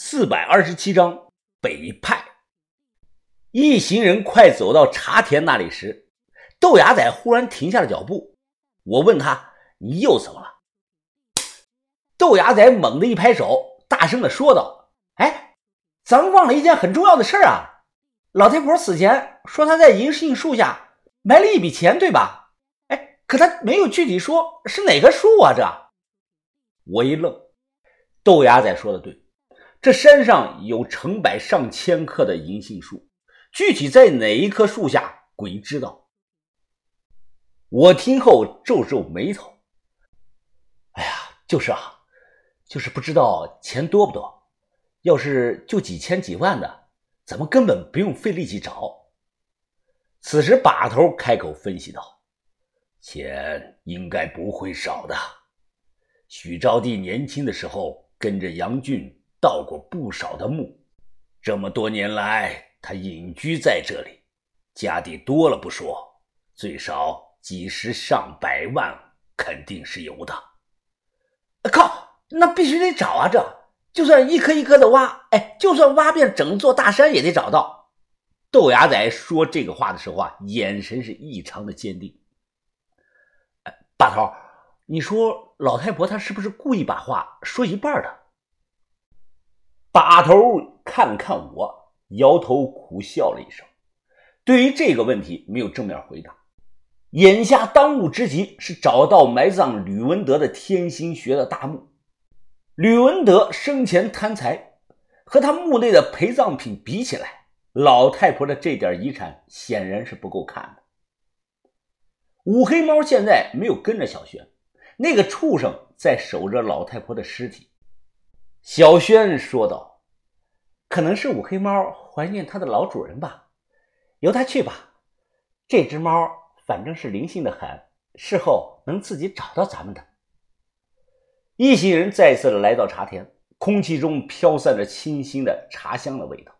四百二十七章北派。一行人快走到茶田那里时，豆芽仔忽然停下了脚步。我问他：“你又怎么了？”豆芽仔猛地一拍手，大声的说道：“哎，咱们忘了一件很重要的事儿啊！老太婆死前说她在银杏树下埋了一笔钱，对吧？哎，可她没有具体说是哪个树啊？这……”我一愣，豆芽仔说的对。这山上有成百上千棵的银杏树，具体在哪一棵树下，鬼知道。我听后皱皱眉头。哎呀，就是啊，就是不知道钱多不多。要是就几千几万的，咱们根本不用费力气找。此时把头开口分析道：“钱应该不会少的。许招娣年轻的时候跟着杨俊。”盗过不少的墓，这么多年来，他隐居在这里，家底多了不说，最少几十上百万肯定是有的。靠，那必须得找啊！这就算一颗一颗的挖，哎，就算挖遍整座大山也得找到。豆芽仔说这个话的时候啊，眼神是异常的坚定。哎，把头，你说老太婆她是不是故意把话说一半的？把头看看我，摇头苦笑了一声。对于这个问题，没有正面回答。眼下当务之急是找到埋葬吕文德的天心穴的大墓。吕文德生前贪财，和他墓内的陪葬品比起来，老太婆的这点遗产显然是不够看的。五黑猫现在没有跟着小轩，那个畜生在守着老太婆的尸体。小轩说道：“可能是五黑猫怀念它的老主人吧，由它去吧。这只猫反正是灵性的很，事后能自己找到咱们的。”一行人再次的来到茶田，空气中飘散着清新的茶香的味道。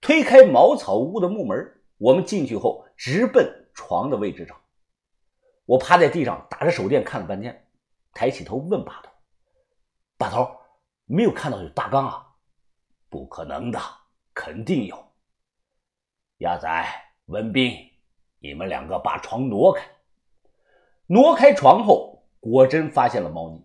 推开茅草屋的木门，我们进去后直奔床的位置找。我趴在地上打着手电看了半天，抬起头问把头：“把头。”没有看到有大缸啊，不可能的，肯定有。鸭仔、文斌，你们两个把床挪开。挪开床后，果真发现了猫腻。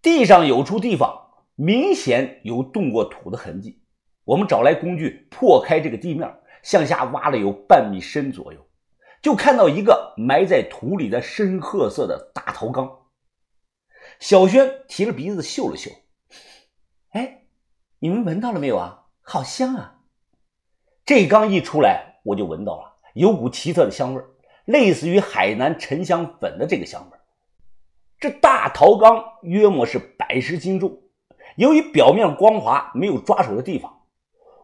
地上有处地方明显有动过土的痕迹。我们找来工具破开这个地面，向下挖了有半米深左右，就看到一个埋在土里的深褐色的大陶缸。小轩提着鼻子嗅了嗅，哎，你们闻到了没有啊？好香啊！这缸一出来，我就闻到了，有股奇特的香味类似于海南沉香粉的这个香味这大陶缸约莫是百十斤重，由于表面光滑，没有抓手的地方，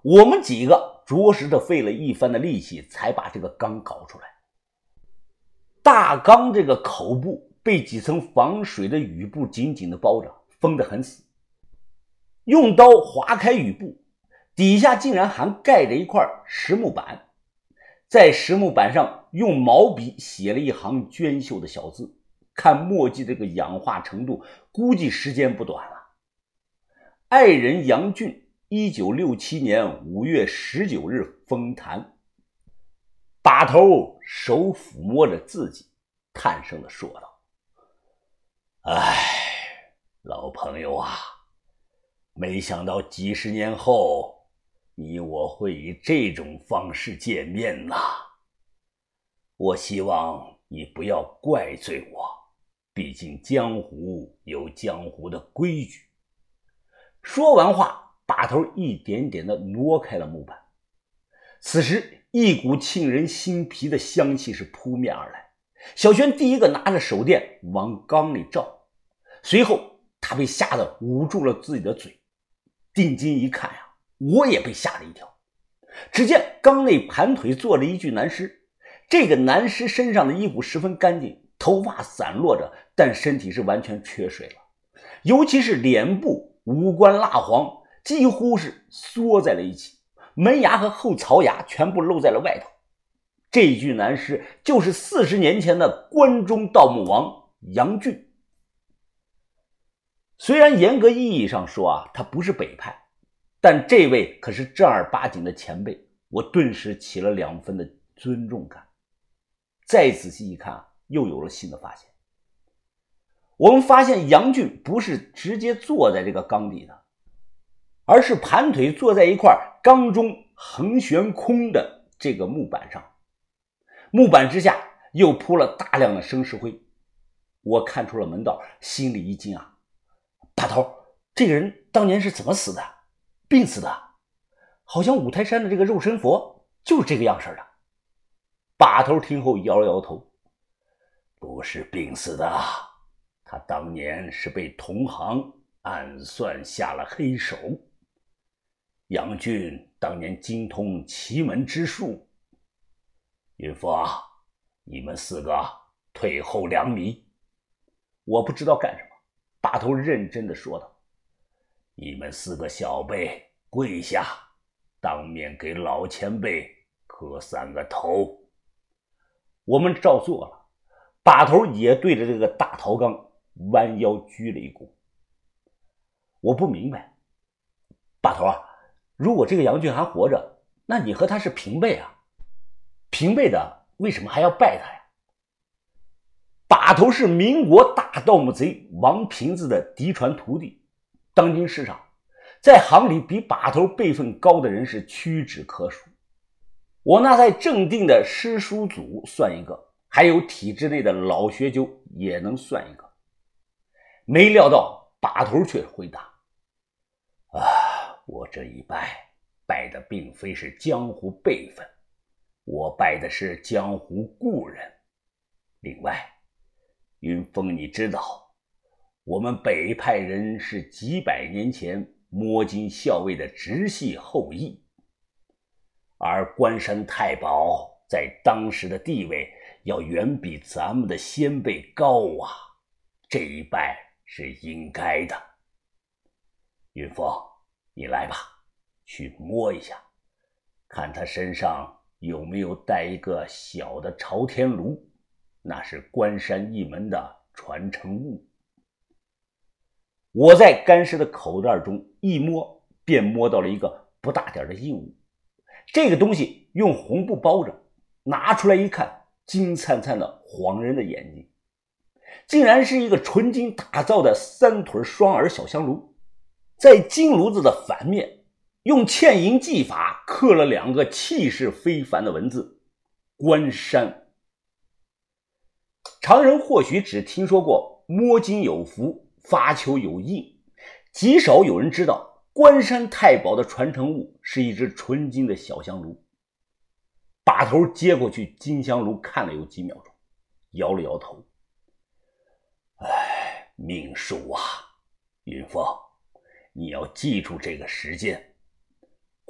我们几个着实的费了一番的力气才把这个缸搞出来。大缸这个口部。被几层防水的雨布紧紧的包着，封得很死。用刀划开雨布，底下竟然还盖着一块实木板，在实木板上用毛笔写了一行娟秀的小字。看墨迹这个氧化程度，估计时间不短了。爱人杨俊，一九六七年五月十九日封坛。把头手抚摸着自己，叹声的说道。哎，老朋友啊，没想到几十年后，你我会以这种方式见面呐。我希望你不要怪罪我，毕竟江湖有江湖的规矩。说完话，把头一点点的挪开了木板。此时，一股沁人心脾的香气是扑面而来。小轩第一个拿着手电往缸里照，随后他被吓得捂住了自己的嘴，定睛一看呀，我也被吓了一跳。只见缸内盘腿坐着一具男尸，这个男尸身上的衣服十分干净，头发散落着，但身体是完全缺水了，尤其是脸部五官蜡黄，几乎是缩在了一起，门牙和后槽牙全部露在了外头。这具男尸就是四十年前的关中盗墓王杨俊。虽然严格意义上说啊，他不是北派，但这位可是正儿八经的前辈，我顿时起了两分的尊重感。再仔细一看，又有了新的发现。我们发现杨俊不是直接坐在这个缸底的，而是盘腿坐在一块缸中横悬空的这个木板上，木板之下又铺了大量的生石灰。我看出了门道，心里一惊啊！把头，这个人当年是怎么死的？病死的？好像五台山的这个肉身佛就是这个样式的。把头听后摇了摇头，不是病死的。他当年是被同行暗算下了黑手。杨俊当年精通奇门之术。云峰，你们四个退后两米。我不知道干什么。把头认真的说道：“你们四个小辈跪下，当面给老前辈磕三个头。”我们照做了。把头也对着这个大陶缸。弯腰鞠了一躬。我不明白，把头啊，如果这个杨俊还活着，那你和他是平辈啊，平辈的为什么还要拜他呀？把头是民国大盗墓贼王平子的嫡传徒弟，当今世上，在行里比把头辈分高的人是屈指可数。我那在正定的师叔祖算一个，还有体制内的老学究也能算一个。没料到把头却回答：“啊，我这一拜拜的并非是江湖辈分，我拜的是江湖故人。另外，云峰，你知道，我们北派人是几百年前摸金校尉的直系后裔，而关山太保在当时的地位要远比咱们的先辈高啊！这一拜。”是应该的，云峰，你来吧，去摸一下，看他身上有没有带一个小的朝天炉，那是关山一门的传承物。我在干尸的口袋中一摸，便摸到了一个不大点的硬物，这个东西用红布包着，拿出来一看，金灿灿的，晃人的眼睛。竟然是一个纯金打造的三腿双耳小香炉，在金炉子的反面，用嵌银技法刻了两个气势非凡的文字“关山”。常人或许只听说过摸金有福，发球有印，极少有人知道关山太保的传承物是一只纯金的小香炉。把头接过去金香炉看了有几秒钟，摇了摇头。哎，命数啊，云峰，你要记住这个时间。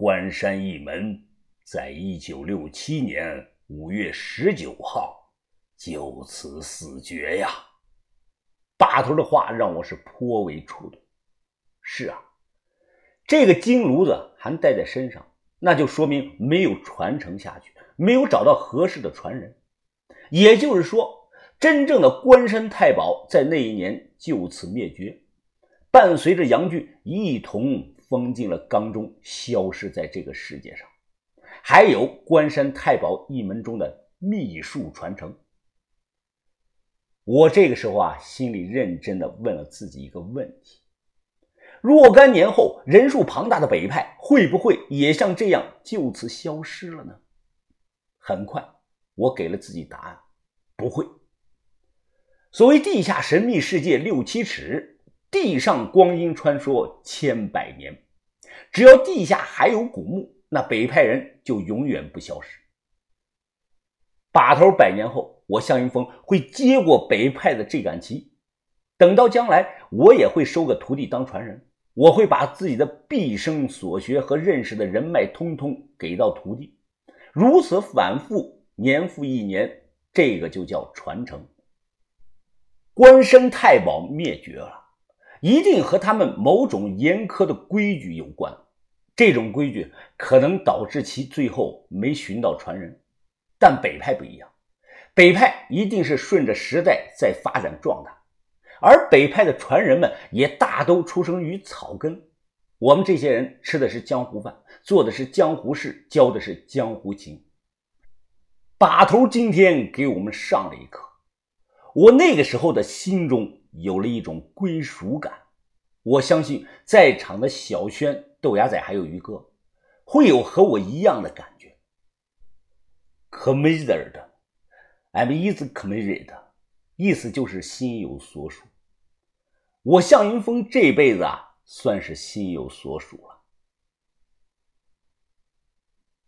关山一门在一九六七年五月十九号就此死绝呀。把头的话让我是颇为触动。是啊，这个金炉子还带在身上，那就说明没有传承下去，没有找到合适的传人。也就是说。真正的关山太保在那一年就此灭绝，伴随着杨俊一同封进了缸中，消失在这个世界上。还有关山太保一门中的秘术传承。我这个时候啊，心里认真的问了自己一个问题：若干年后，人数庞大的北派会不会也像这样就此消失了呢？很快，我给了自己答案：不会。所谓地下神秘世界六七尺，地上光阴穿梭千百年。只要地下还有古墓，那北派人就永远不消失。把头百年后，我向云峰会接过北派的这杆旗。等到将来，我也会收个徒弟当传人。我会把自己的毕生所学和认识的人脉通通给到徒弟，如此反复，年复一年，这个就叫传承。关山太保灭绝了，一定和他们某种严苛的规矩有关。这种规矩可能导致其最后没寻到传人。但北派不一样，北派一定是顺着时代在发展壮大，而北派的传人们也大都出生于草根。我们这些人吃的是江湖饭，做的是江湖事，教的是江湖情。把头今天给我们上了一课，我那个时候的心中有了一种归属感。我相信在场的小轩、豆芽仔还有于哥，会有和我一样的感觉。Committed，I'm is committed，意思就是心有所属。我向云峰这辈子啊，算是心有所属了。